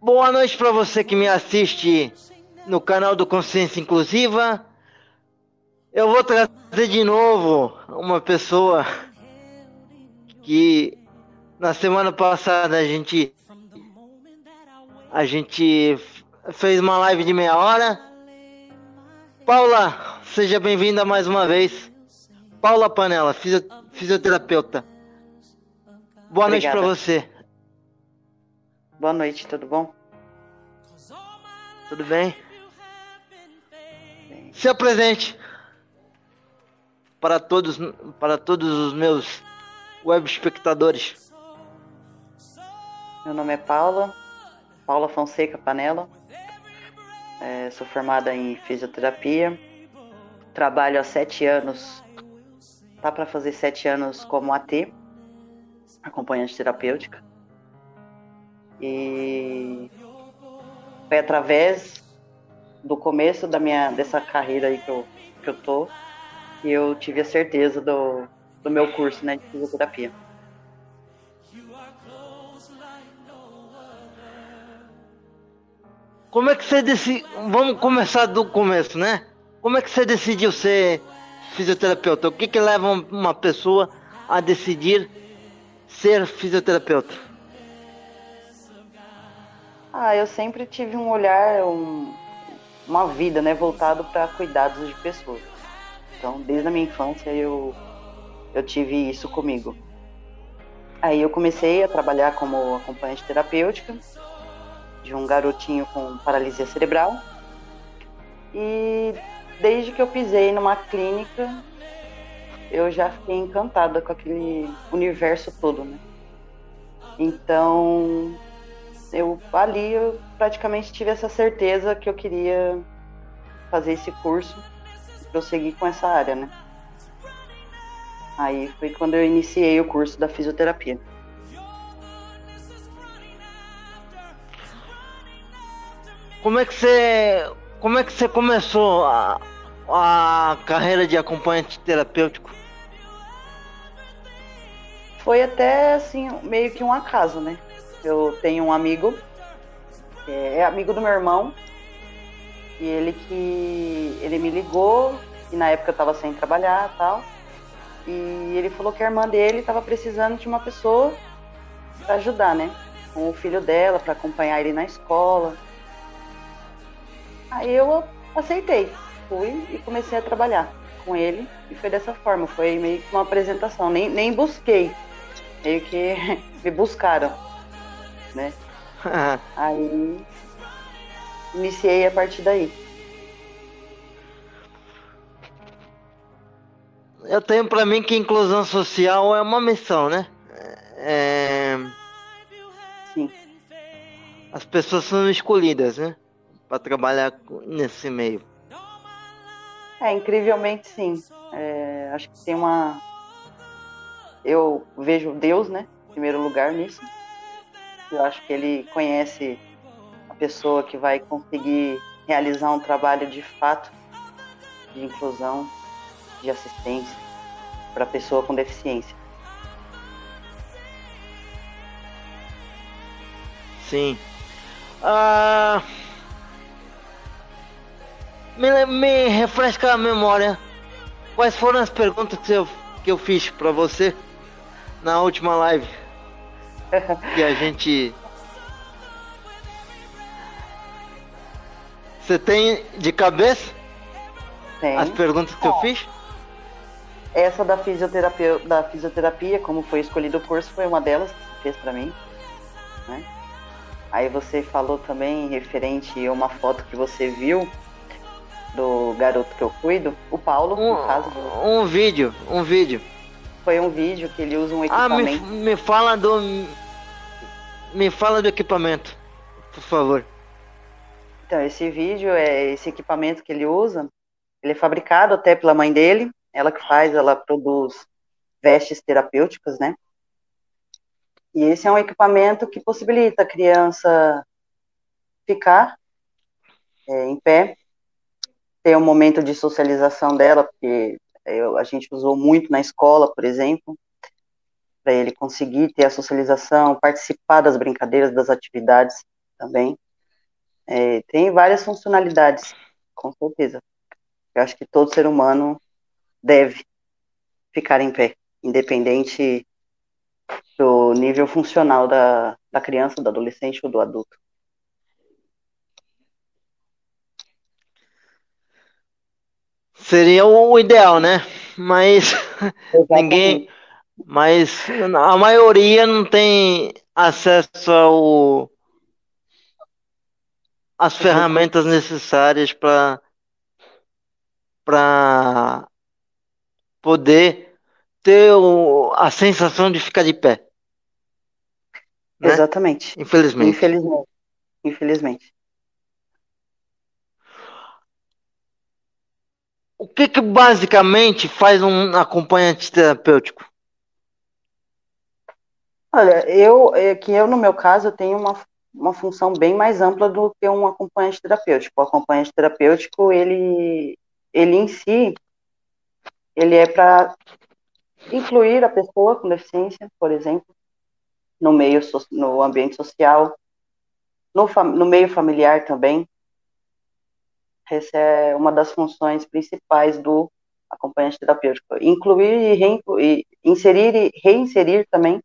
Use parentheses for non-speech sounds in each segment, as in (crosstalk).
Boa noite para você que me assiste no canal do Consciência Inclusiva. Eu vou trazer de novo uma pessoa que na semana passada a gente a gente fez uma live de meia hora. Paula, seja bem-vinda mais uma vez. Paula Panela, fisioterapeuta. Boa Obrigada. noite para você. Boa noite, tudo bom? Tudo bem? bem. Se apresente para todos, para todos os meus web espectadores. Meu nome é Paula, Paula Fonseca Panela. É, sou formada em fisioterapia. Trabalho há sete anos, tá para fazer sete anos como AT, acompanhante terapêutica. E foi através do começo da minha dessa carreira aí que eu, que eu tô que eu tive a certeza do, do meu curso né, de fisioterapia. Como é que você decidiu? Vamos começar do começo, né? Como é que você decidiu ser fisioterapeuta? O que, que leva uma pessoa a decidir ser fisioterapeuta? Ah, eu sempre tive um olhar, um, uma vida, né, voltado para cuidados de pessoas. Então, desde a minha infância eu eu tive isso comigo. Aí eu comecei a trabalhar como acompanhante terapêutica de um garotinho com paralisia cerebral. E desde que eu pisei numa clínica, eu já fiquei encantada com aquele universo todo, né? Então, eu ali eu praticamente tive essa certeza que eu queria fazer esse curso e prosseguir com essa área, né? Aí foi quando eu iniciei o curso da fisioterapia. Como é que você como é que você começou a, a carreira de acompanhante terapêutico? Foi até assim meio que um acaso, né? Eu tenho um amigo, é, é amigo do meu irmão, e ele que ele me ligou, e na época eu tava sem trabalhar tal. E ele falou que a irmã dele estava precisando de uma pessoa para ajudar, né? Com o filho dela, para acompanhar ele na escola. Aí eu aceitei, fui e comecei a trabalhar com ele e foi dessa forma, foi meio que uma apresentação, nem, nem busquei, meio que (laughs) me buscaram né? (laughs) Aí iniciei a partir daí. Eu tenho para mim que inclusão social é uma missão, né? É... Sim. As pessoas são escolhidas, né? Para trabalhar nesse meio. É, incrivelmente sim. É, acho que tem uma. Eu vejo Deus, né? Em primeiro lugar nisso. Eu acho que ele conhece a pessoa que vai conseguir realizar um trabalho de fato de inclusão, de assistência para pessoa com deficiência. Sim. Ah, me, me refresca a memória. Quais foram as perguntas que eu, que eu fiz para você na última live? Que a gente. Você tem de cabeça? Tem. As perguntas que eu fiz? Essa da fisioterapia, da fisioterapia, como foi escolhido o curso, foi uma delas que você fez para mim. Né? Aí você falou também referente a uma foto que você viu do garoto que eu cuido, o Paulo, um, no caso. Do... Um vídeo, um vídeo. Foi um vídeo que ele usa um equipamento. Ah, me, me fala do me fala do equipamento, por favor. Então, esse vídeo, é esse equipamento que ele usa, ele é fabricado até pela mãe dele, ela que faz, ela produz vestes terapêuticas, né? E esse é um equipamento que possibilita a criança ficar é, em pé, ter um momento de socialização dela, porque eu, a gente usou muito na escola, por exemplo, para ele conseguir ter a socialização, participar das brincadeiras, das atividades também. É, tem várias funcionalidades, com certeza. Eu acho que todo ser humano deve ficar em pé, independente do nível funcional da, da criança, do adolescente ou do adulto. Seria o ideal, né? Mas (laughs) ninguém. Mas a maioria não tem acesso ao, às ferramentas necessárias para para poder ter o, a sensação de ficar de pé. Né? Exatamente. Infelizmente. Infelizmente. Infelizmente. O que, que basicamente faz um acompanhante terapêutico? Olha, eu é que eu no meu caso eu tenho uma, uma função bem mais ampla do que um acompanhante terapêutico. O acompanhante terapêutico ele ele em si ele é para incluir a pessoa com deficiência, por exemplo, no meio no ambiente social, no, no meio familiar também. Essa é uma das funções principais do acompanhante terapêutico. Incluir e, inserir e reinserir também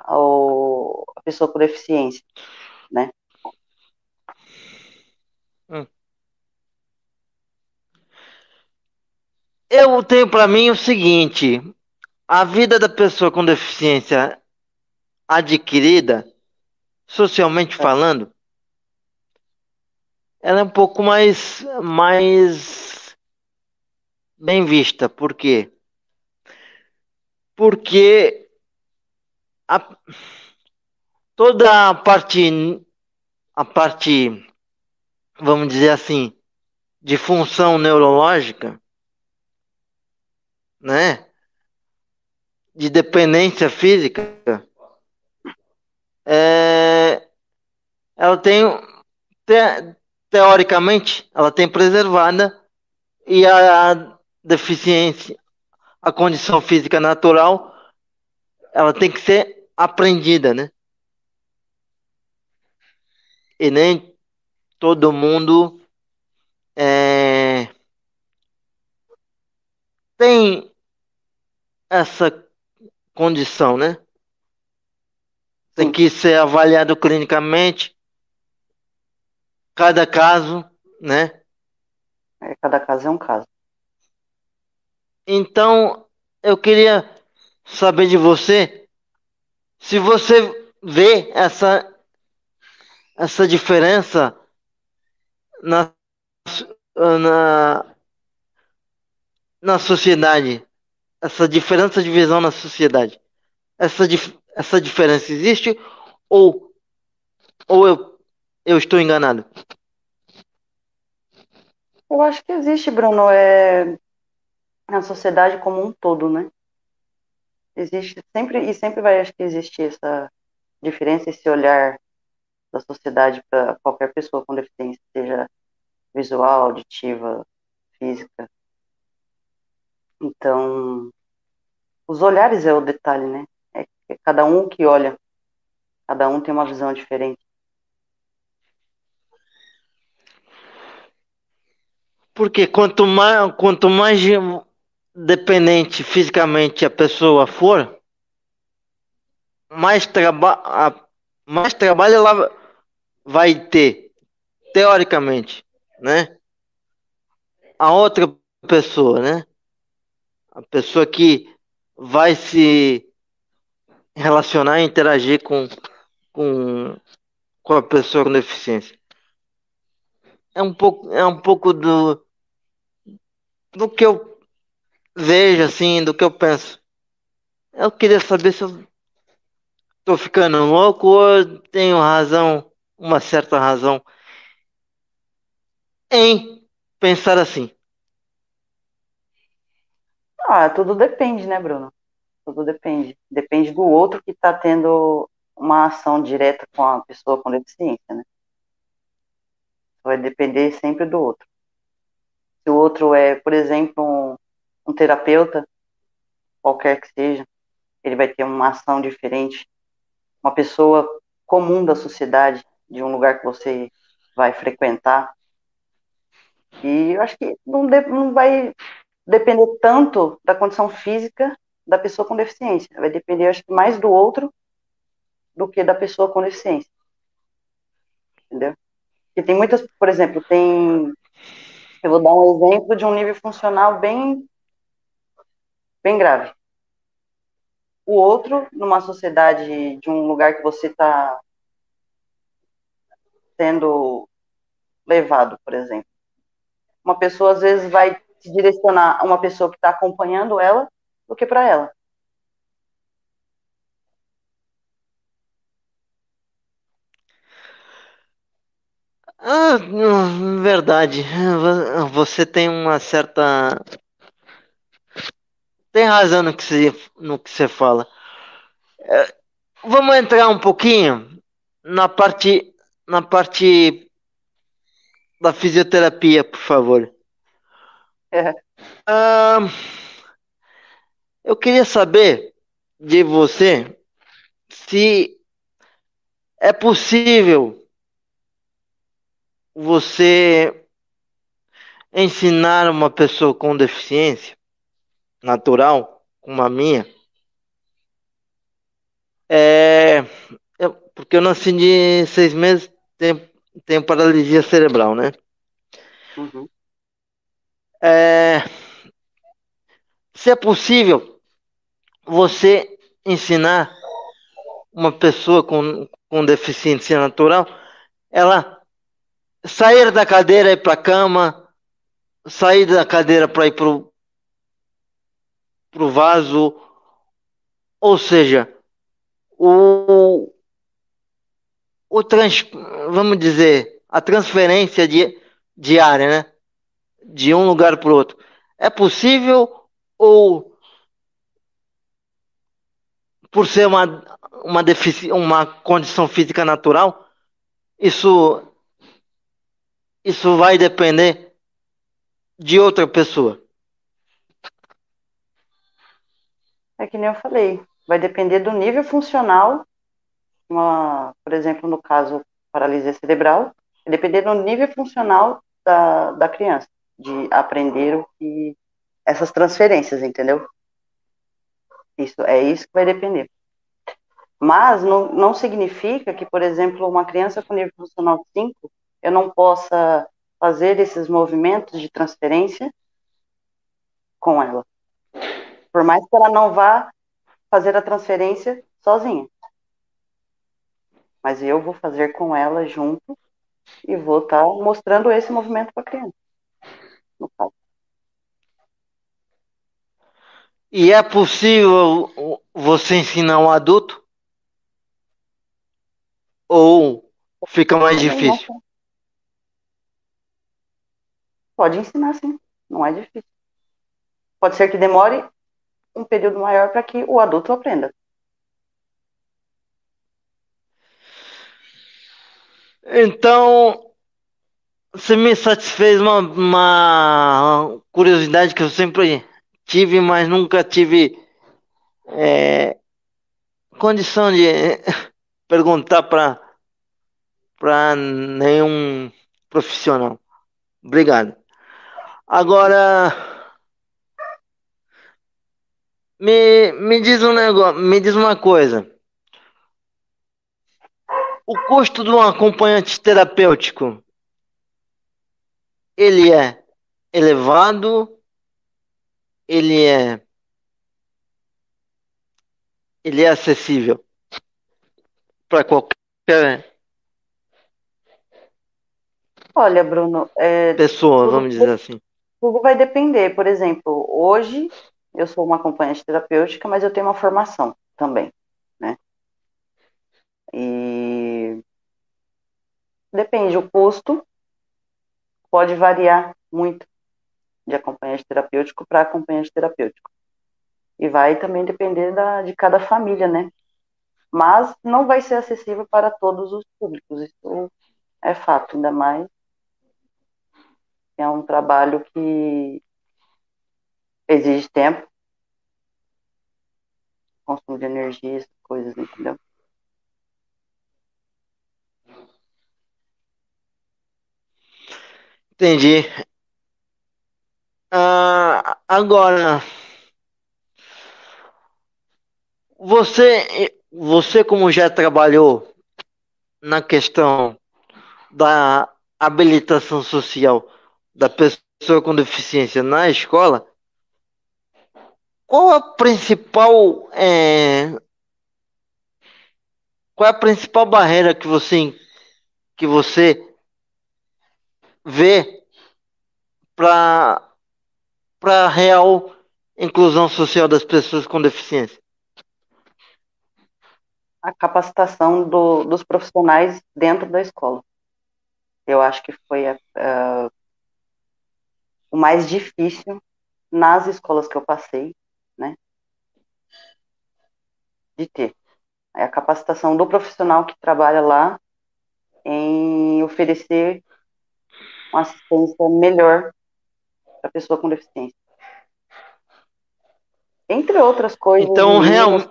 ao, a pessoa com deficiência, né? Hum. Eu tenho para mim o seguinte: a vida da pessoa com deficiência adquirida, socialmente é. falando, ela é um pouco mais, mais bem vista. Por quê? Porque a, toda a parte, a parte, vamos dizer assim, de função neurológica, né? De dependência física, é, ela tem, tem teoricamente, ela tem preservada e a deficiência, a condição física natural, ela tem que ser aprendida, né? E nem todo mundo é, tem essa condição, né? Tem que ser avaliado clinicamente cada caso, né? É, cada caso é um caso. Então, eu queria saber de você se você vê essa essa diferença na na, na sociedade, essa diferença de visão na sociedade. Essa, essa diferença existe ou ou eu eu estou enganado? Eu acho que existe, Bruno, é na sociedade como um todo, né? Existe sempre e sempre vai acho que existir essa diferença, esse olhar da sociedade para qualquer pessoa com deficiência, seja visual, auditiva, física. Então, os olhares é o detalhe, né? É, é cada um que olha, cada um tem uma visão diferente. Porque quanto mais, quanto mais dependente fisicamente a pessoa for, mais, traba mais trabalho ela vai ter, teoricamente, né? A outra pessoa, né? A pessoa que vai se relacionar e interagir com, com, com a pessoa com deficiência. É um pouco, é um pouco do, do que eu vejo, assim, do que eu penso. Eu queria saber se eu tô ficando louco ou tenho razão, uma certa razão em pensar assim. Ah, tudo depende, né, Bruno? Tudo depende. Depende do outro que está tendo uma ação direta com a pessoa com deficiência, né? Vai depender sempre do outro se o outro é, por exemplo, um, terapeuta, qualquer que seja, ele vai ter uma ação diferente. Uma pessoa comum da sociedade, de um lugar que você vai frequentar. E eu acho que não, de, não vai depender tanto da condição física da pessoa com deficiência. Vai depender, acho que, mais do outro do que da pessoa com deficiência. Entendeu? Porque tem muitas, por exemplo, tem. Eu vou dar um exemplo de um nível funcional bem, bem grave. O outro, numa sociedade de um lugar que você está sendo levado, por exemplo. Uma pessoa às vezes vai se direcionar a uma pessoa que está acompanhando ela do que para ela. Ah, verdade. Você tem uma certa. Tem razão no que você, no que você fala. É, vamos entrar um pouquinho na parte, na parte da fisioterapia, por favor. É. Ah, eu queria saber de você se é possível você ensinar uma pessoa com deficiência natural, como a minha, é, eu, porque eu nasci de seis meses, tenho, tenho paralisia cerebral, né? Uhum. É, se é possível você ensinar uma pessoa com, com deficiência natural, ela sair da cadeira e ir para a cama, sair da cadeira para ir pro, pro vaso, ou seja, o, o trans, vamos dizer, a transferência de, diária, né? De um lugar para o outro. É possível ou por ser uma, uma, defici uma condição física natural, isso isso vai depender de outra pessoa. É que nem eu falei, vai depender do nível funcional, uma, por exemplo, no caso paralisia cerebral, vai depender do nível funcional da, da criança, de aprender o que essas transferências, entendeu? Isso é isso que vai depender. Mas não, não significa que, por exemplo, uma criança com nível funcional 5 eu não possa fazer esses movimentos de transferência com ela. Por mais que ela não vá fazer a transferência sozinha. Mas eu vou fazer com ela junto e vou estar tá mostrando esse movimento para a criança. No caso. E é possível você ensinar um adulto? Ou fica mais difícil? Pode ensinar, sim. Não é difícil. Pode ser que demore um período maior para que o adulto aprenda. Então, você me satisfez uma, uma curiosidade que eu sempre tive, mas nunca tive é, condição de (laughs) perguntar para para nenhum profissional. Obrigado. Agora, me, me diz um negócio, me diz uma coisa. O custo de um acompanhante terapêutico, ele é elevado, ele é ele é acessível para qualquer Olha, Bruno, é, pessoa, vamos dizer assim. Tudo vai depender. Por exemplo, hoje eu sou uma acompanhante terapêutica, mas eu tenho uma formação também, né? E depende, o custo pode variar muito de acompanhante terapêutico para acompanhante terapêutico. E vai também depender da, de cada família, né? Mas não vai ser acessível para todos os públicos, isso é fato, ainda mais é um trabalho que exige tempo, consumo de energia, essas coisas, entendeu? Entendi. Ah, agora, você, você como já trabalhou na questão da habilitação social da pessoa com deficiência na escola, qual a principal é, qual é a principal barreira que você que você vê para para real inclusão social das pessoas com deficiência? A capacitação do, dos profissionais dentro da escola. Eu acho que foi a, a, o mais difícil nas escolas que eu passei, né? De ter. É a capacitação do profissional que trabalha lá em oferecer uma assistência melhor para a pessoa com deficiência. Entre outras coisas. Então, realmente.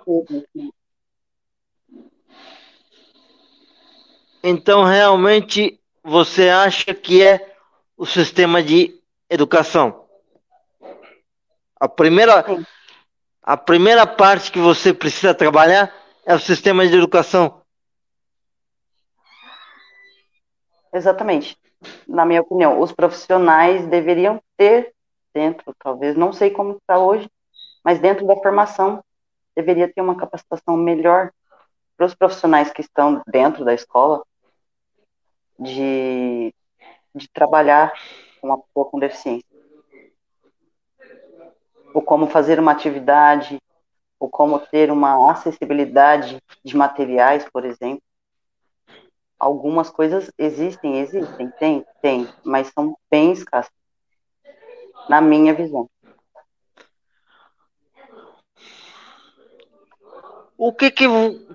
Então, realmente, você acha que é o sistema de educação? A primeira, a primeira parte que você precisa trabalhar é o sistema de educação. Exatamente na minha opinião, os profissionais deveriam ter dentro, talvez, não sei como está hoje, mas dentro da formação deveria ter uma capacitação melhor para os profissionais que estão dentro da escola de, de trabalhar com uma pessoa com deficiência. Ou como fazer uma atividade, ou como ter uma acessibilidade de materiais, por exemplo algumas coisas existem, existem, tem, tem, mas são bem escassas, na minha visão. O que que,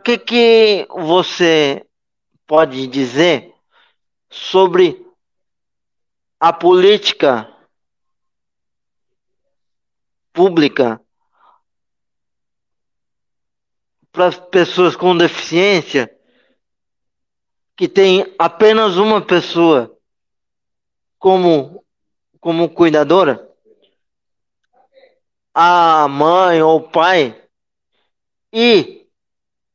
que que você pode dizer sobre a política pública para as pessoas com deficiência que tem apenas uma pessoa como, como cuidadora, a mãe ou pai, e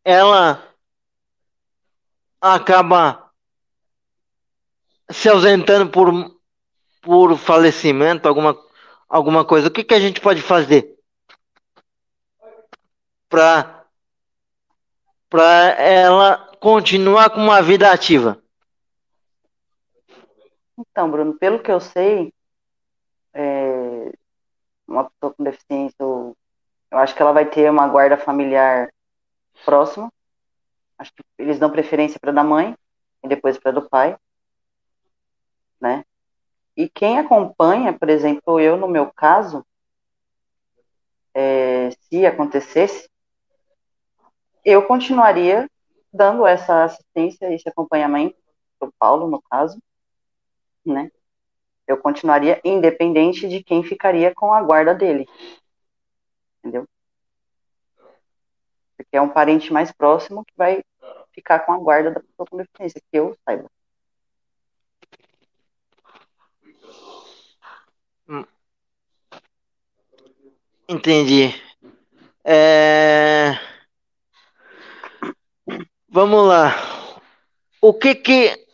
ela acaba se ausentando por, por falecimento, alguma, alguma coisa. O que, que a gente pode fazer para ela continuar com uma vida ativa? Então, Bruno, pelo que eu sei, é, uma pessoa com deficiência, eu, eu acho que ela vai ter uma guarda familiar próxima. Acho que eles dão preferência para da mãe e depois para do pai, né? E quem acompanha, por exemplo, eu no meu caso, é, se acontecesse, eu continuaria dando essa assistência, esse acompanhamento para o Paulo, no caso, né? Eu continuaria independente de quem ficaria com a guarda dele. Entendeu? Porque é um parente mais próximo que vai ficar com a guarda da pessoa com deficiência, que eu saiba. Entendi. É... Vamos lá. O que que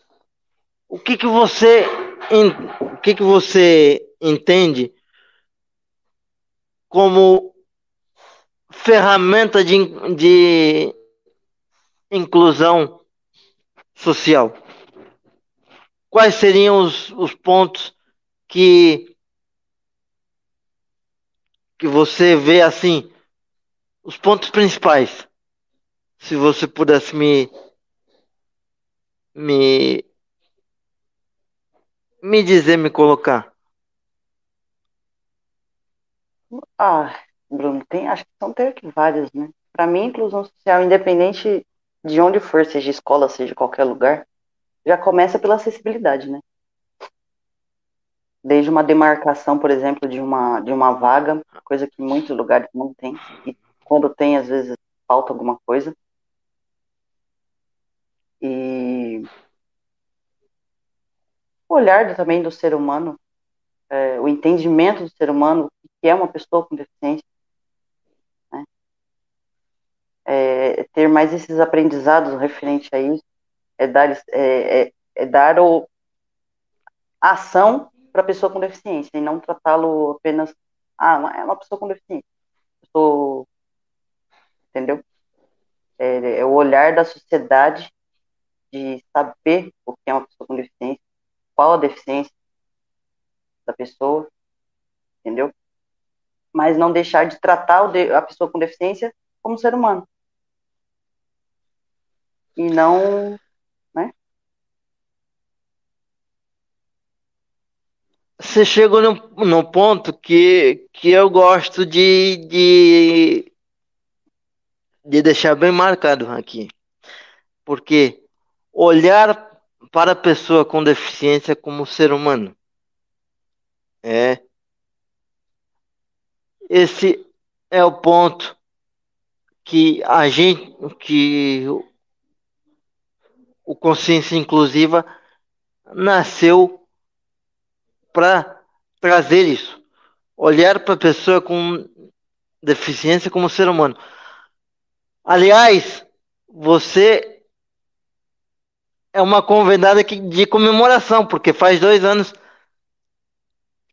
o que que você o que que você entende como ferramenta de, de inclusão social? Quais seriam os, os pontos que que você vê assim os pontos principais? se você pudesse me me me dizer, me colocar. Ah, Bruno, tem, acho que são ter vários, né? Para mim, inclusão social, independente de onde for, seja escola, seja qualquer lugar, já começa pela acessibilidade, né? Desde uma demarcação, por exemplo, de uma, de uma vaga, coisa que em muitos lugares não tem, e quando tem, às vezes falta alguma coisa. E o olhar também do ser humano, é, o entendimento do ser humano, que é uma pessoa com deficiência, né? é, ter mais esses aprendizados referente a isso, é dar, é, é, é dar o, ação para a pessoa com deficiência e não tratá-lo apenas, ah, é uma pessoa com deficiência. Entendeu? É, é, o olhar da sociedade de saber o que é uma pessoa com deficiência, qual a deficiência da pessoa, entendeu? Mas não deixar de tratar a pessoa com deficiência como ser humano. E não você chegou num, num ponto que, que eu gosto de, de, de deixar bem marcado aqui. Porque olhar para a pessoa com deficiência como ser humano. É. Esse é o ponto que a gente, que o consciência inclusiva nasceu para trazer isso. Olhar para a pessoa com deficiência como ser humano. Aliás, você é uma convidada de comemoração, porque faz dois anos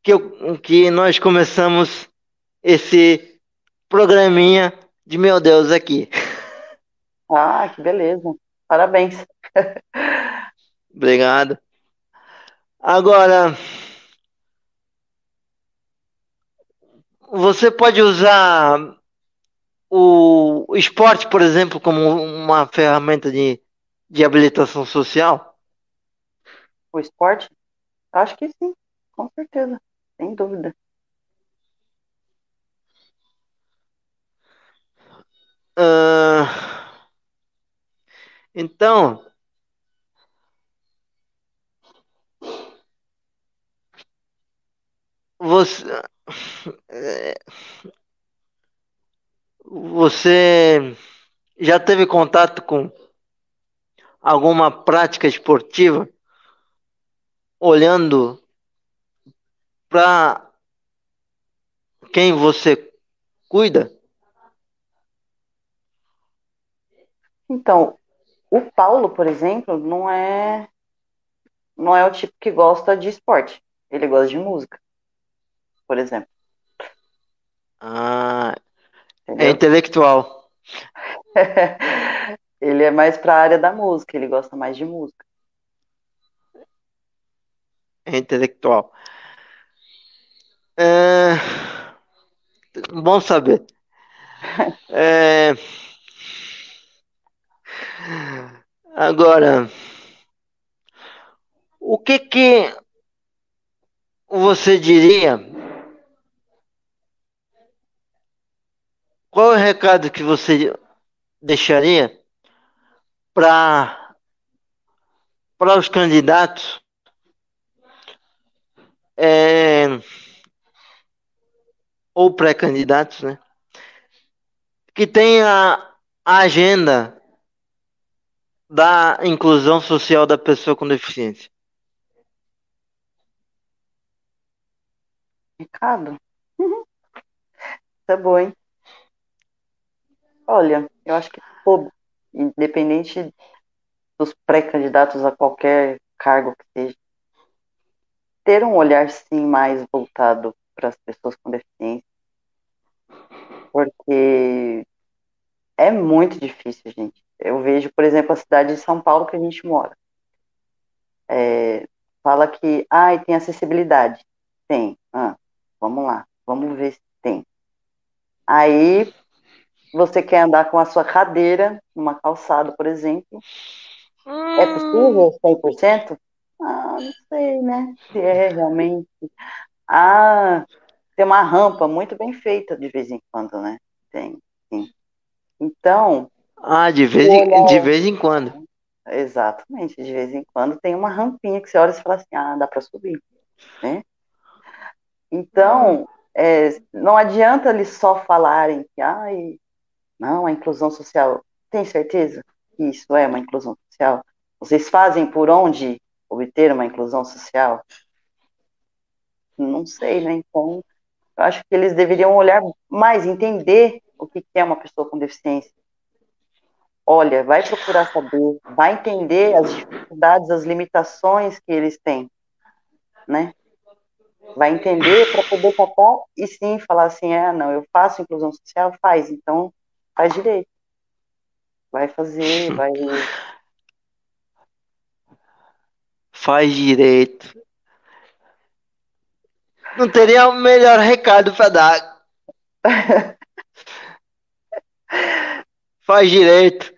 que, eu, que nós começamos esse programinha de meu Deus aqui. (laughs) Ah, que beleza. Parabéns. (laughs) Obrigado. Agora, você pode usar o esporte, por exemplo, como uma ferramenta de, de habilitação social? O esporte? Acho que sim, com certeza, sem dúvida. Uh, então, você, você já teve contato com alguma prática esportiva olhando para quem você cuida? Então, o Paulo, por exemplo, não é não é o tipo que gosta de esporte. Ele gosta de música por exemplo. Ah, é intelectual. (laughs) ele é mais para a área da música, ele gosta mais de música. É intelectual. É... Bom saber. (laughs) É... Agora, o que que você diria Qual é o recado que você deixaria para para os candidatos é, ou pré-candidatos, né, que tem a, a agenda da inclusão social da pessoa com deficiência? Ricardo, é (laughs) bom, hein? Olha, eu acho que todo, independente dos pré-candidatos a qualquer cargo que seja, ter um olhar sim mais voltado para as pessoas com deficiência, porque é muito difícil, gente. Eu vejo, por exemplo, a cidade de São Paulo que a gente mora. É, fala que, ah, tem acessibilidade. Tem. Ah, vamos lá, vamos ver se tem. Aí você quer andar com a sua cadeira numa calçada, por exemplo. Hum. É possível 100%? Ah, não sei, né? Se é realmente. Ah, tem uma rampa muito bem feita de vez em quando, né? Tem, sim. Então. Ah, de vez, em, de vez em quando. Exatamente, de vez em quando tem uma rampinha que você olha e fala assim, ah, dá para subir, né? Então, é, não adianta eles só falarem que, ai, Não, a inclusão social. Tem certeza que isso é uma inclusão social? Vocês fazem por onde obter uma inclusão social? Não sei, né? Então, eu acho que eles deveriam olhar mais, entender o que é uma pessoa com deficiência. Olha, vai procurar saber, vai entender as dificuldades, as limitações que eles têm, né? Vai entender para poder tratar e sim falar assim, é, não, eu faço inclusão social, faz, então faz direito. Vai fazer, (laughs) vai. Faz direito. Não teria o melhor recado para dar. (laughs) Faz direito.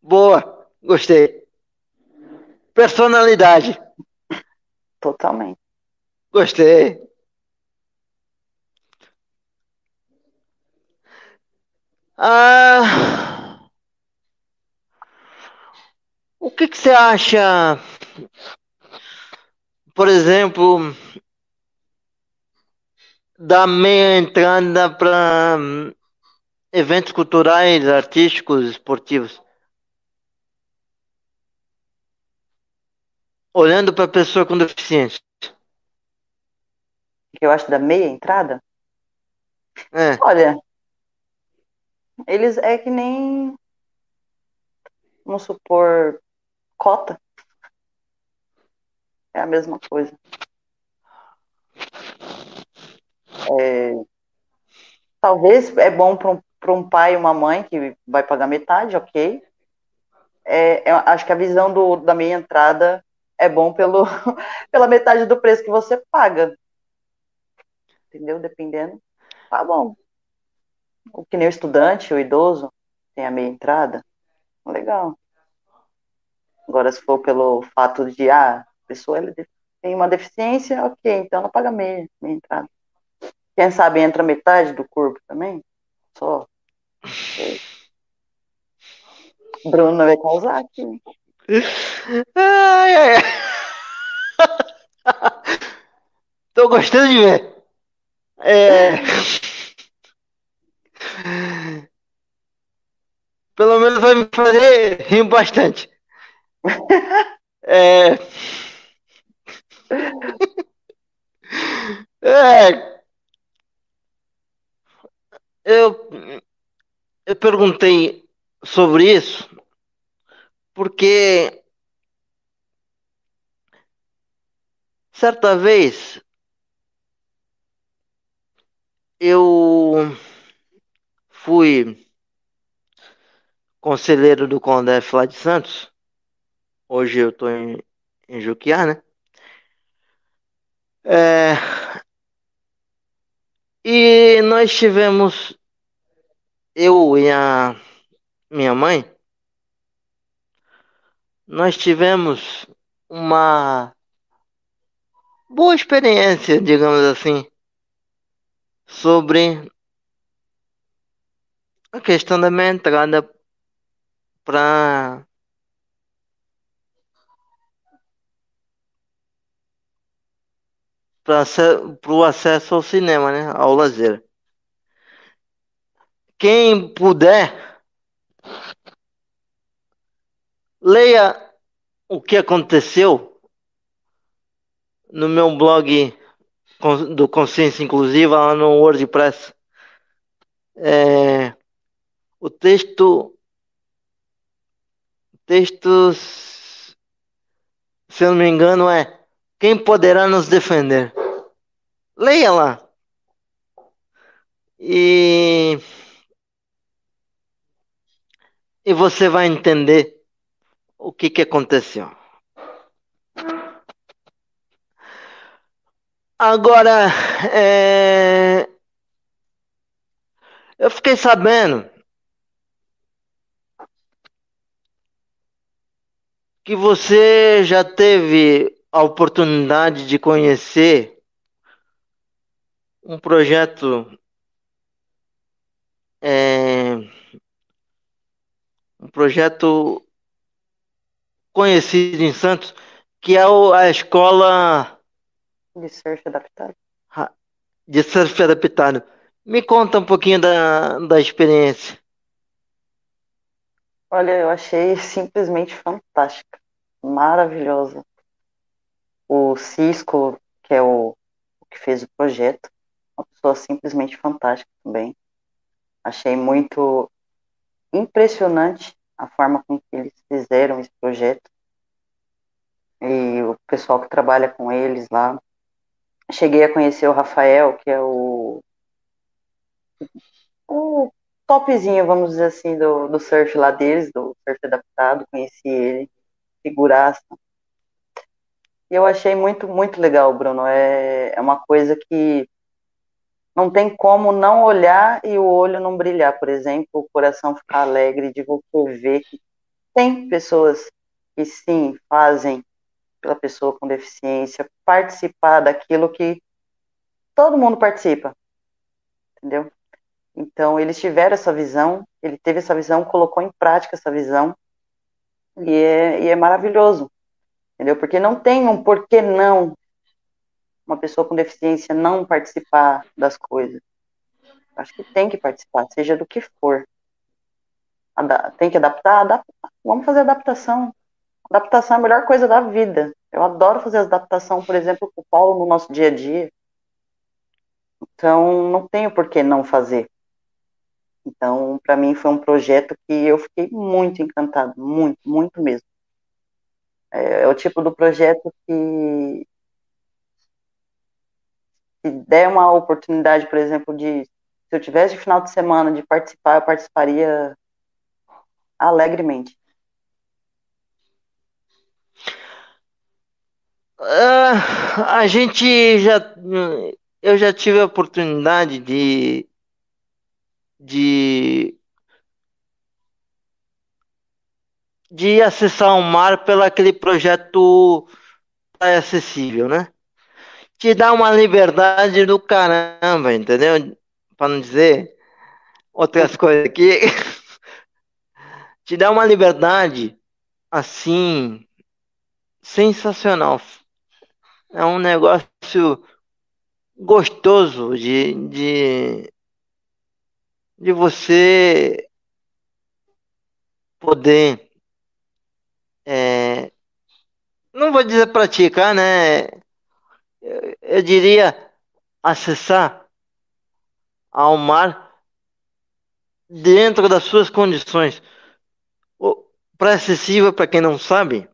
Boa, gostei. Personalidade. Totalmente. Gostei. Ah, o que, que você acha, por exemplo, da meia entrada para hum, eventos culturais, artísticos, esportivos? Olhando para a pessoa com deficiência. Eu acho da meia entrada? É. Olha, eles é que nem, vamos supor, cota. É a mesma coisa. É, talvez é bom para um, um pai e uma mãe que vai pagar metade, ok. É, acho que a visão do, da meia entrada é bom pelo, (laughs) pela metade do preço que você paga. Entendeu? Dependendo. Tá bom. Que nem o estudante, o idoso, tem a meia entrada. Legal. Agora, se for pelo fato de, ah, a pessoa tem uma deficiência, ok, então ela paga meia, meia entrada. Quem sabe entra metade do corpo também? Só. Bruno vai causar aqui. Ai, ai, ai. (laughs) Tô gostando de ver. É... Pelo menos vai me fazer rir bastante. (laughs) É... é... Eu, eu perguntei sobre isso porque certa vez eu fui conselheiro do Condef lá de Santos. Hoje eu estou em, em Juquiá, né? É, e nós tivemos, eu e a minha mãe, nós tivemos uma boa experiência, digamos assim, sobre a questão da minha entrada para para o acesso ao cinema, né, ao lazer. Quem puder, leia o que aconteceu no meu blog do Consciência Inclusiva lá no WordPress. É, o texto texto se eu não me engano é quem poderá nos defender? Leia lá. E e você vai entender o que que aconteceu. Agora, é... eu fiquei sabendo que você já teve a oportunidade de conhecer um projeto é, um projeto conhecido em Santos que é a escola de surf adaptado. De surf adaptado. Me conta um pouquinho da, da experiência. Olha, eu achei simplesmente fantástica, maravilhosa. O Cisco, que é o, o que fez o projeto, uma pessoa simplesmente fantástica também. Achei muito impressionante a forma com que eles fizeram esse projeto. E o pessoal que trabalha com eles lá. Cheguei a conhecer o Rafael, que é o, o topzinho, vamos dizer assim, do, do surf lá deles, do surf adaptado. Conheci ele, figuraça. E eu achei muito, muito legal, Bruno. É, é uma coisa que não tem como não olhar e o olho não brilhar, por exemplo, o coração ficar alegre de você ver que tem pessoas que sim fazem pela pessoa com deficiência participar daquilo que todo mundo participa, entendeu? Então eles tiveram essa visão, ele teve essa visão, colocou em prática essa visão e é, e é maravilhoso, entendeu? Porque não tem um porquê não uma pessoa com deficiência não participar das coisas. Acho que tem que participar, seja do que for. Tem que adaptar? Adapta. Vamos fazer adaptação. Adaptação é a melhor coisa da vida. Eu adoro fazer adaptação, por exemplo, com o Paulo no nosso dia a dia. Então, não tenho por que não fazer. Então, para mim, foi um projeto que eu fiquei muito encantado, muito, muito mesmo. É, é o tipo do projeto que se der uma oportunidade, por exemplo, de se eu tivesse final de semana de participar, eu participaria alegremente. Uh, a gente já eu já tive a oportunidade de de de acessar o mar pelo aquele projeto acessível, né? te dá uma liberdade do caramba, entendeu? Para não dizer outras coisas aqui. (laughs) te dá uma liberdade assim sensacional. É um negócio gostoso de, de, de você poder é, não vou dizer praticar, né? eu diria, acessar ao mar dentro das suas condições. Para acessível, para quem não sabe,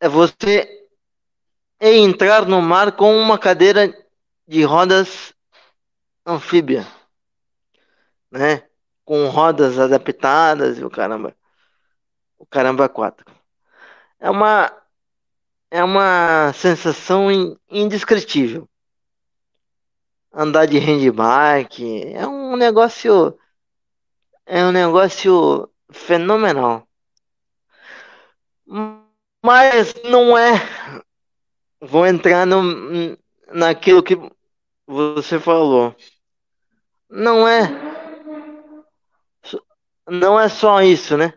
é você entrar no mar com uma cadeira de rodas anfíbia, né? Com rodas adaptadas e o caramba, o caramba quatro. É uma é uma sensação indescritível. Andar de handbike é um negócio é um negócio fenomenal. Mas não é vou entrar no, naquilo que você falou. Não é não é só isso, né?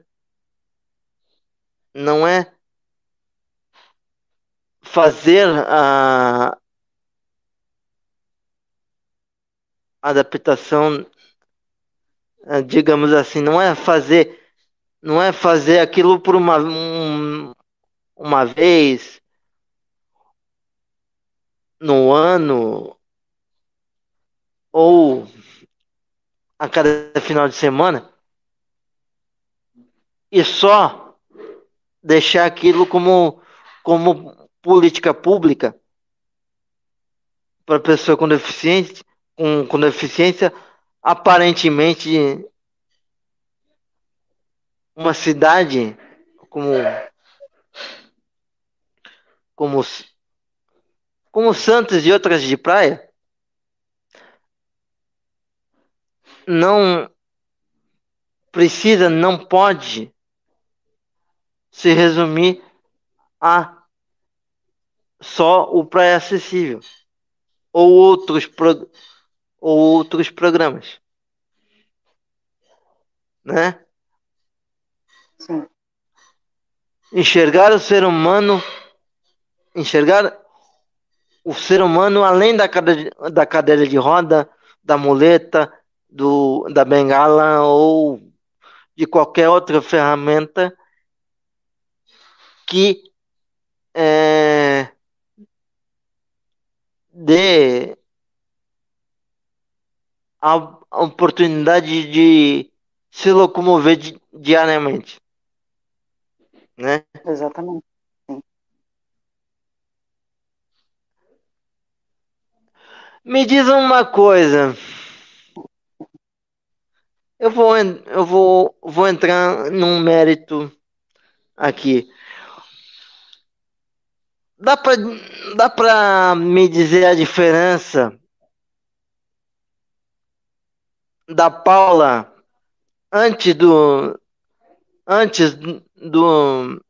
Não é fazer a adaptação, eh, digamos assim, não é fazer, não é fazer aquilo por uma um, uma vez no ano ou a cada final de semana e só deixar aquilo como como política pública para pessoa com deficiência, com, com deficiência, aparentemente uma cidade como como como Santos e outras de praia não precisa, não pode se resumir a só o pré-acessível ou outros, pro, ou outros programas. Né? Sim. Enxergar o ser humano, enxergar o ser humano, além da cadeira, da cadeira de roda, da muleta, do, da bengala ou de qualquer outra ferramenta que é, dê a oportunidade de se locomover di diariamente, né? Exatamente. Sim. Me diz uma coisa. Eu vou, eu vou, vou entrar num mérito aqui. Dá pra, dá pra me dizer a diferença da Paula antes do antes do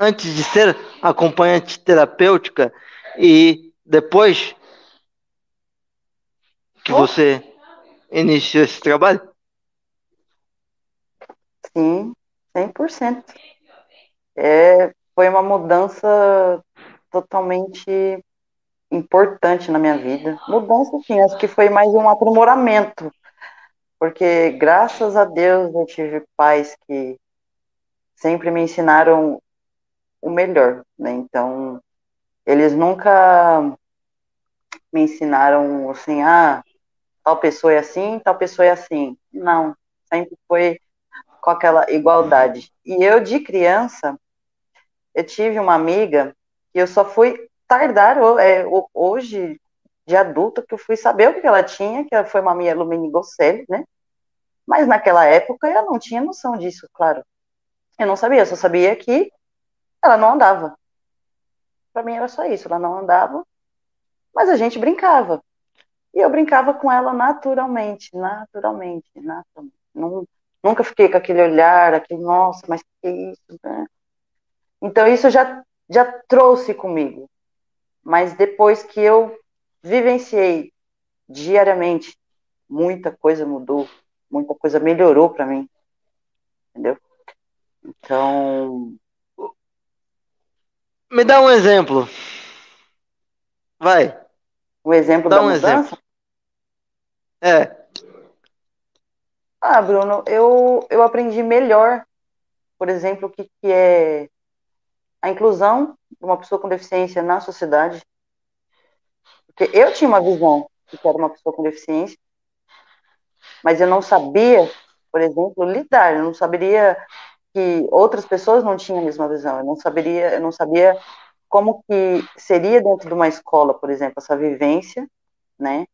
antes de ser acompanhante terapêutica e depois que você iniciou esse trabalho? Sim, 100%. É, foi uma mudança totalmente importante na minha vida. Mudança, sim, acho que foi mais um aprimoramento, porque graças a Deus eu tive pais que sempre me ensinaram o melhor, né? Então, eles nunca me ensinaram assim, ah, tal pessoa é assim, tal pessoa é assim. Não, sempre foi com aquela igualdade. E eu, de criança, eu tive uma amiga que eu só fui tardar é, hoje, de adulta, que eu fui saber o que ela tinha, que foi uma mielomeningocele, né? Mas naquela época eu não tinha noção disso, claro. Eu não sabia, eu só sabia que ela não andava. Para mim era só isso, ela não andava, mas a gente brincava. E eu brincava com ela naturalmente, naturalmente, naturalmente. Não, nunca fiquei com aquele olhar, aquele, nossa, mas que isso, né? Então isso já, já trouxe comigo. Mas depois que eu vivenciei diariamente, muita coisa mudou, muita coisa melhorou para mim. Entendeu? Então. Me dá um exemplo. Vai. Um exemplo dá da um mudança? Exemplo. É. Ah, Bruno, eu, eu aprendi melhor, por exemplo, o que, que é a inclusão de uma pessoa com deficiência na sociedade. Porque eu tinha uma visão de que era uma pessoa com deficiência, mas eu não sabia, por exemplo, lidar, eu não saberia que outras pessoas não tinham a mesma visão, eu não saberia, eu não sabia como que seria dentro de uma escola, por exemplo, essa vivência, né?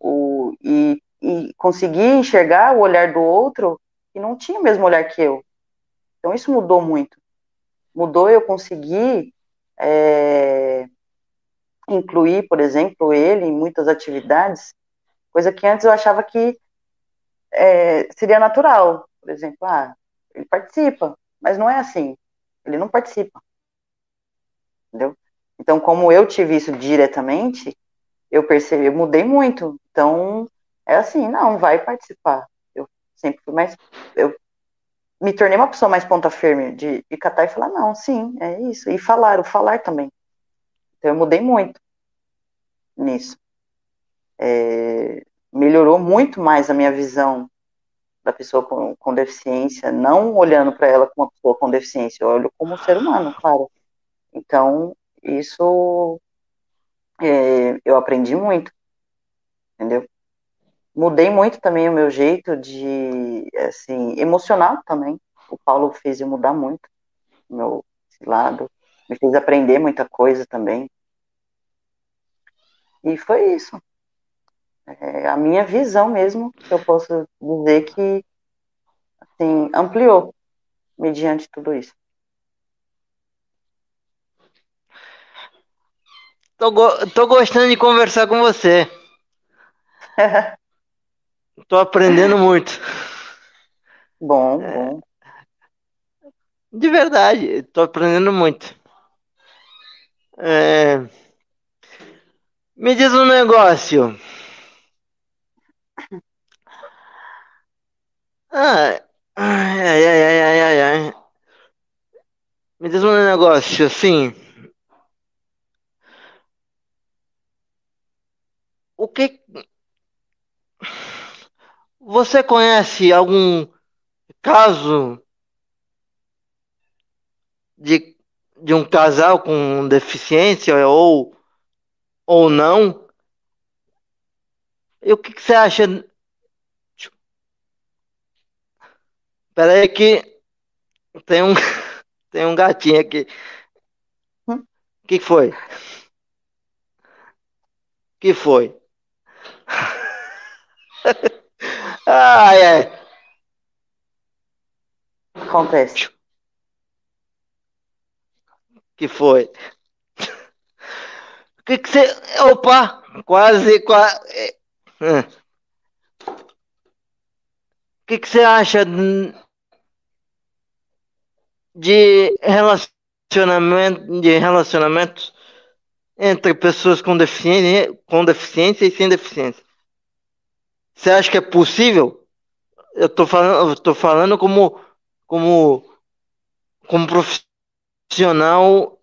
O, e, e conseguir enxergar o olhar do outro que não tinha o mesmo olhar que eu. Então isso mudou muito mudou eu conseguir é, incluir, por exemplo, ele em muitas atividades, coisa que antes eu achava que é, seria natural. Por exemplo, ah, ele participa, mas não é assim. Ele não participa. Entendeu? Então, como eu tive isso diretamente, eu percebi, eu mudei muito. Então, é assim, não, vai participar. Eu sempre fui mais, eu me tornei uma pessoa mais ponta firme de, de catar e falar, não, sim, é isso. E falar, o falar também. Então eu mudei muito nisso. É, melhorou muito mais a minha visão da pessoa com, com deficiência, não olhando para ela como uma pessoa com deficiência, eu olho como um ser humano, claro. Então, isso é, eu aprendi muito, entendeu? Mudei muito também o meu jeito de, assim, emocional também. O Paulo fez eu mudar muito o meu lado, me fez aprender muita coisa também. E foi isso. É a minha visão mesmo, que eu posso dizer que, assim, ampliou mediante tudo isso. Tô, go tô gostando de conversar com você. (laughs) Tô aprendendo muito. Bom, é, bom. De verdade, tô aprendendo muito. É, me diz um negócio. Ah, ai, ai, ai, ai, ai, ai. Me diz um negócio assim. o que você conhece algum caso de, de um casal com deficiência ou ou não? E o que, que você acha? Pera aí que tem um (laughs) tem um gatinho aqui. Hum? O que foi? O que foi? (laughs) ai, ai. Acontece. que foi? O que que você... Opa! Quase, quase... É. O que que você acha de relacionamento, de relacionamentos entre pessoas com deficiência, com deficiência e sem deficiência? Você acha que é possível? Eu tô falando, eu tô falando como, como, como profissional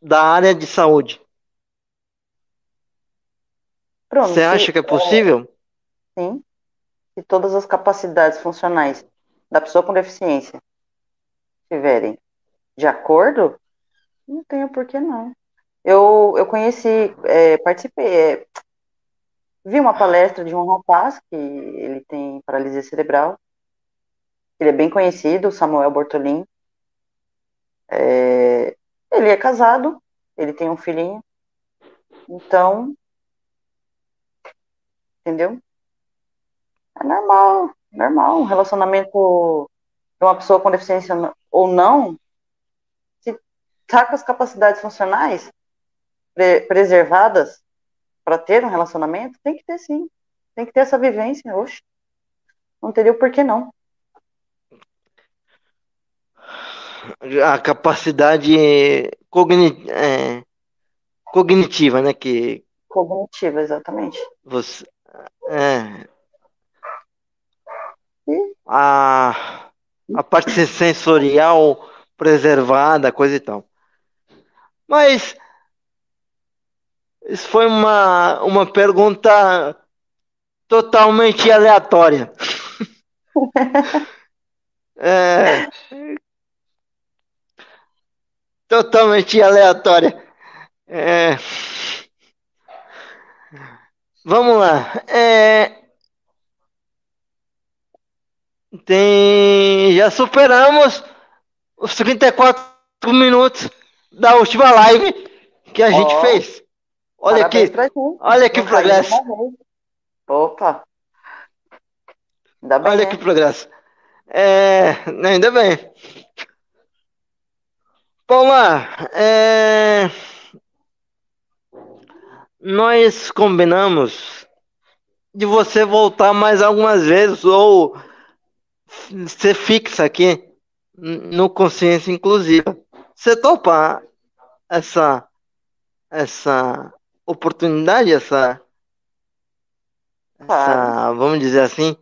da área de saúde. Pronto. Você acha que é possível? Sim. Se todas as capacidades funcionais da pessoa com deficiência estiverem de acordo, não tenho por que não. Eu, eu conheci, é, participei, é, vi uma palestra de um rapaz que ele tem paralisia cerebral. Ele é bem conhecido, Samuel Bortolin. É, ele é casado, ele tem um filhinho. Então, entendeu? É normal, normal. Um relacionamento de uma pessoa com deficiência ou não, se tá com as capacidades funcionais pre- preservadas para ter um relacionamento, tem que ter sim. Tem que ter essa vivência, oxe. Não teria o porquê não. A capacidade é, cognitiva, né? Que Cognitiva, exatamente. você. É, E a, a parte sensorial preservada, coisa e tal. Mas isso foi uma, uma pergunta totalmente aleatória. (laughs) É, totalmente aleatória. É, vamos lá. É, tem, já superamos os 34 minutos da última live que a gente Ó, fez. Olha parabéns aqui, olha que progresso. Opa, ainda bem, Olha né? que progresso. É, ainda bem. Paula, é, nós combinamos de você voltar mais algumas vezes ou ser fixa aqui no Consciência Inclusiva. Você topa essa essa oportunidade, essa essa, vamos dizer assim,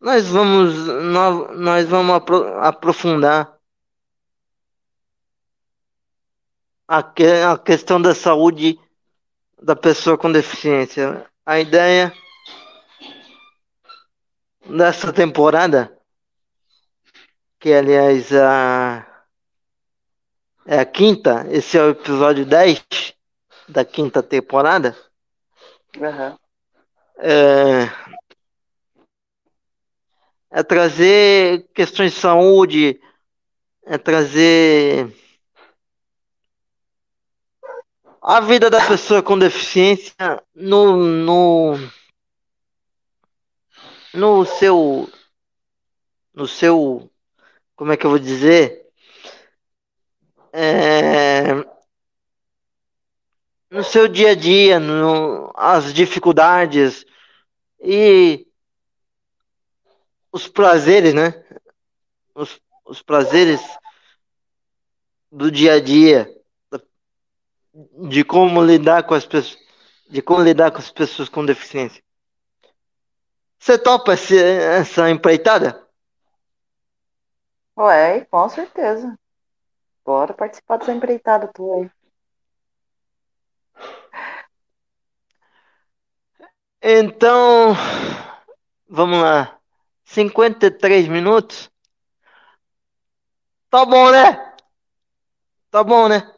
nós vamos nós, nós vamos apro- aprofundar a, que, a questão da saúde da pessoa com deficiência. A ideia dessa temporada, que aliás a, é a quinta, esse é o episódio 10 da quinta temporada, Aham. é, é trazer questões de saúde, é trazer a vida da pessoa com deficiência no, no, no seu, no seu, como é que eu vou dizer? É, no seu dia a dia, no, as dificuldades e os prazeres, né? Os, os prazeres do dia a dia, de como lidar com as pessoas, de como lidar com as pessoas com deficiência. Você topa esse, essa empreitada? Ué, com certeza. Bora participar dessa empreitada tua aí. Então, vamos lá. 53 minutos. Tá bom, né? Tá bom, né?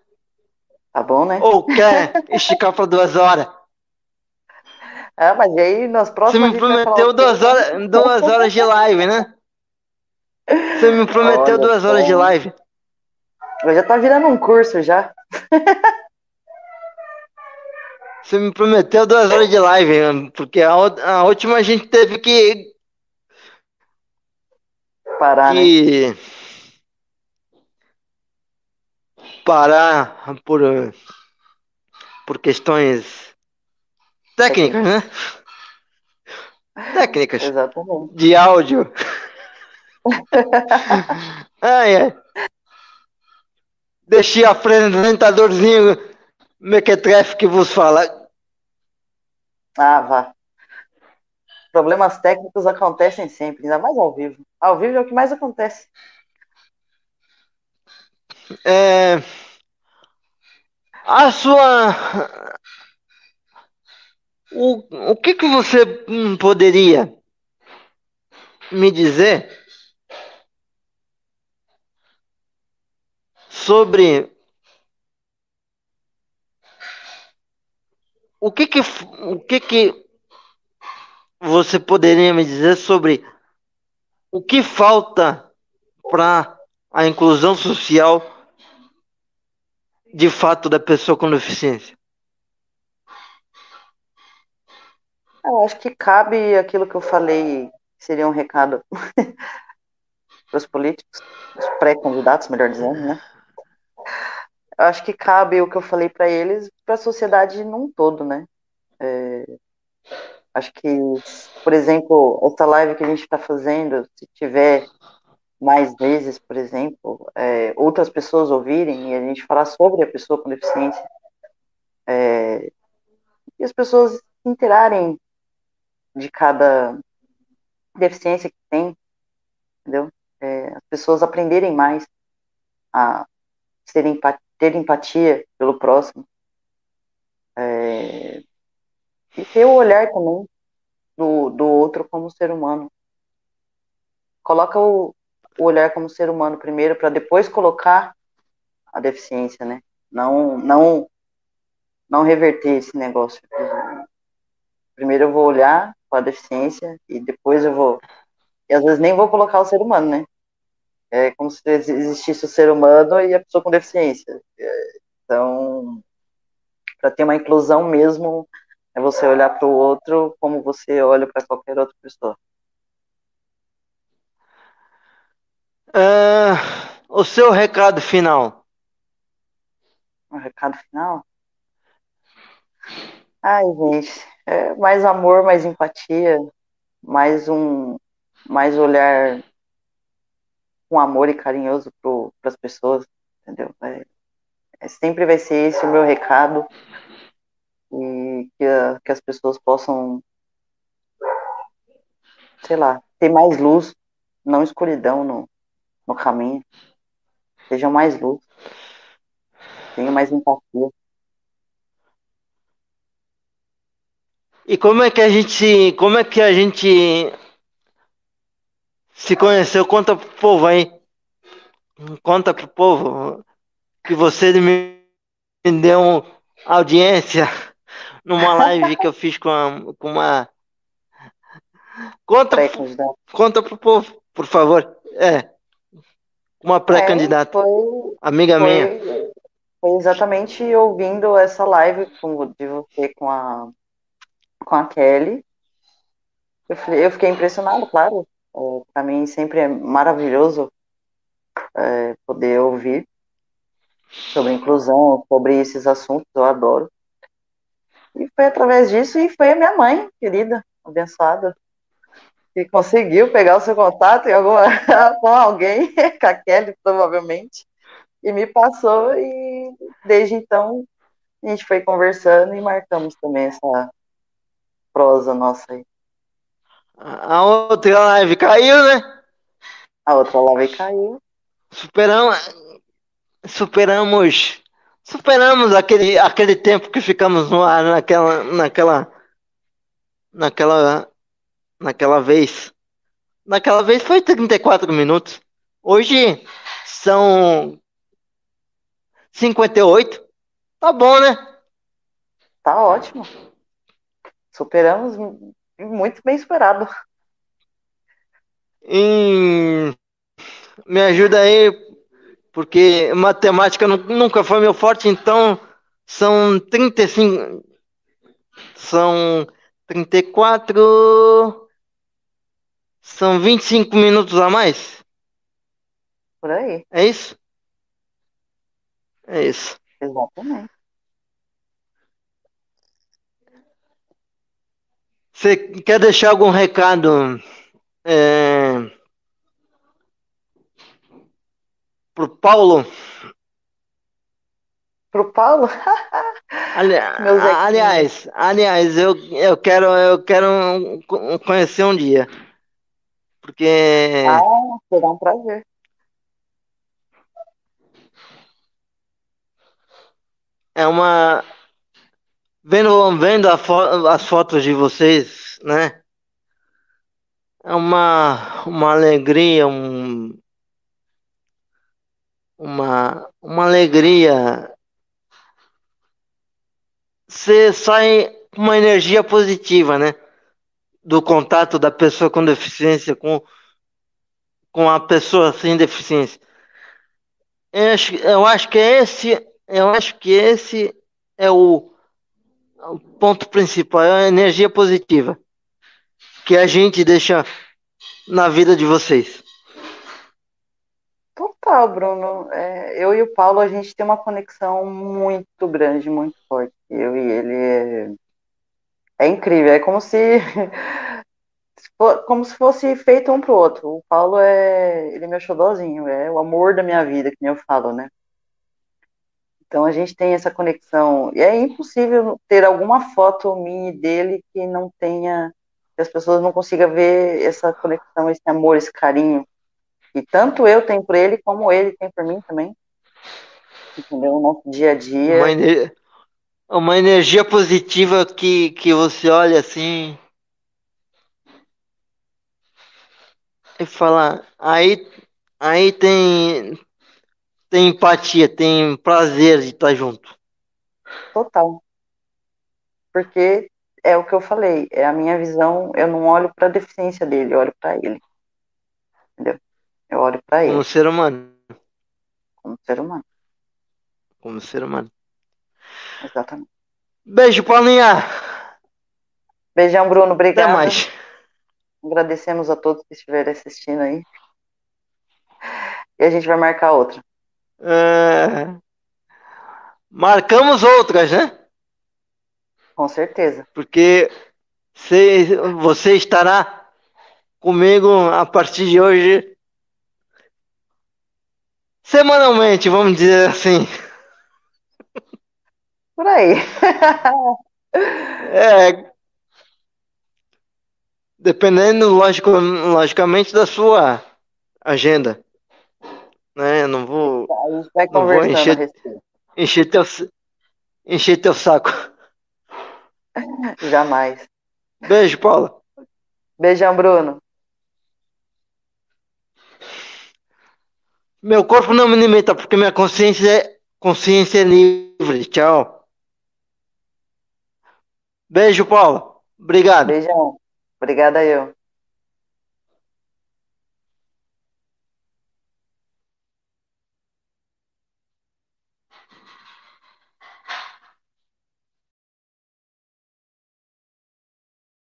Tá bom, né? Ou quer esticar para duas horas? (laughs) Ah, mas aí nas Você próximas. me prometeu duas horas, duas horas de live, né? Você me prometeu Olha duas horas de live. Já tá virando um curso já. (laughs) Você me prometeu duas horas de live, porque a, a última a gente teve que, Parar, né? que parar por, por questões técnicas, né? Técnicas Exatamente. de áudio. (laughs) Ai, ai. Deixei a apresentadorzinho Mequetrefe que vos fala. Ah, vá. Problemas técnicos acontecem sempre, ainda mais ao vivo. Ao vivo é o que mais acontece. É, a sua. O, o que que você poderia me dizer sobre o que que o que que você poderia me dizer sobre o que falta para a inclusão social de fato da pessoa com deficiência? Eu acho que cabe aquilo que eu falei, seria um recado (laughs) para os políticos, os pré-candidatos, melhor dizendo, né? Acho que cabe o que eu falei para eles, para a sociedade num todo, né? É, acho que, por exemplo, essa live que a gente está fazendo, se tiver mais vezes, por exemplo, é, outras pessoas ouvirem e a gente falar sobre a pessoa com deficiência, é, e as pessoas interarem de cada deficiência que tem, entendeu? É, as pessoas aprenderem mais a ser empa- ter empatia pelo próximo é, e ter o olhar também do, do outro como ser humano. Coloca o, o olhar como ser humano primeiro para depois colocar a deficiência, né? Não, não, não reverter esse negócio. Primeiro eu vou olhar para a deficiência e depois eu vou. E às vezes nem vou colocar o ser humano, né? É como se existisse o ser humano e a pessoa com deficiência. É, Então, para ter uma inclusão mesmo, é você olhar para o outro como você olha para qualquer outra pessoa. Ah, o seu recado final. Um recado final? Ai, gente, é mais amor, mais empatia, mais um, mais olhar com amor e carinhoso para as pessoas, entendeu? É, é, sempre vai ser esse o meu recado e que, que as pessoas possam, sei lá, ter mais luz, não escuridão no, no caminho, sejam mais luz, tenham mais empatia. E como é que a gente, como é que a gente se conheceu? Conta pro povo aí. Conta pro povo que você me deu audiência (laughs) numa live que eu fiz com, a- com uma. Conta, conta pro povo, por favor. É. Uma pré-candidata, É, foi, amiga minha. foi, foi exatamente ouvindo essa live com, de você com a, com a Kelly. Eu, eu fiquei impressionado, claro. Para mim sempre é maravilhoso é, poder ouvir sobre inclusão, sobre esses assuntos, eu adoro. E foi através disso, e foi a minha mãe, querida, abençoada, que conseguiu pegar o seu contato alguma, (laughs) com alguém, (laughs) com a Kelly, provavelmente, e me passou, e desde então a gente foi conversando e marcamos também essa prosa nossa aí. A outra live caiu, né? A outra live caiu. Superamos, superamos, superamos aquele, aquele tempo que ficamos no ar naquela, naquela, naquela, naquela vez. Naquela vez foi 34 minutos. Hoje são 58. Tá bom, né? Tá ótimo. Superamos muito bem esperado. Em... Me ajuda aí, porque matemática nunca foi meu forte, então são 35. São 34. São 25 minutos a mais? Por aí. É isso? É isso. Exatamente. Você quer deixar algum recado é, pro Paulo? Pro Paulo? (laughs) Ali, aliás, aliás, eu, eu quero eu quero conhecer um dia. Porque. Ah, será um prazer. É uma. Vendo, vendo fo... as fotos de vocês, né? É uma, uma alegria, um, uma, uma alegria. Você sai com uma energia positiva, né? do contato da pessoa com deficiência com, com a pessoa sem deficiência. Eu acho, eu acho que esse, eu acho que esse é o, o ponto principal, é a energia positiva que a gente deixa na vida de vocês. Total, Bruno. É, eu e o Paulo, a gente tem uma conexão muito grande, muito forte. Eu e ele é é incrível, é como se (laughs) como se fosse feito um pro outro. O Paulo é, ele é meu xodózinho, é o amor da minha vida, que nem eu falo, né? Então a gente tem essa conexão. E é impossível ter alguma foto minha dele que não tenha, que as pessoas não consigam ver essa conexão, esse amor, esse carinho. E tanto eu tenho por ele, como ele tem por mim também. Entendeu? O nosso dia a dia. Uma, uma energia positiva que, que você olha assim e fala, aí, aí tem, tem empatia, tem prazer de estar junto. Total. Porque é o que eu falei, é a minha visão, eu não olho para a deficiência dele, eu olho para ele. Entendeu? Eu olho para ele. Como ser humano. Como ser humano. Como ser humano. Exatamente. Beijo, Paulinha. Beijão, Bruno. Obrigado. Até mais. Agradecemos a todos que estiverem assistindo aí. E a gente vai marcar outra. É... Marcamos outras, né? Com certeza. Porque você, você estará comigo a partir de hoje semanalmente, vamos dizer assim. Por aí. é. Dependendo, lógico, logicamente, da sua agenda. Né? não vou. A gente vai não vou encher, encher, teu, encher teu saco. (laughs) Jamais. Beijo, Paula. Beijão, Bruno. Meu corpo não me limita, porque minha consciência é, consciência é livre. Tchau. Beijo, Paulo. Obrigado. Beijão. Obrigada eu.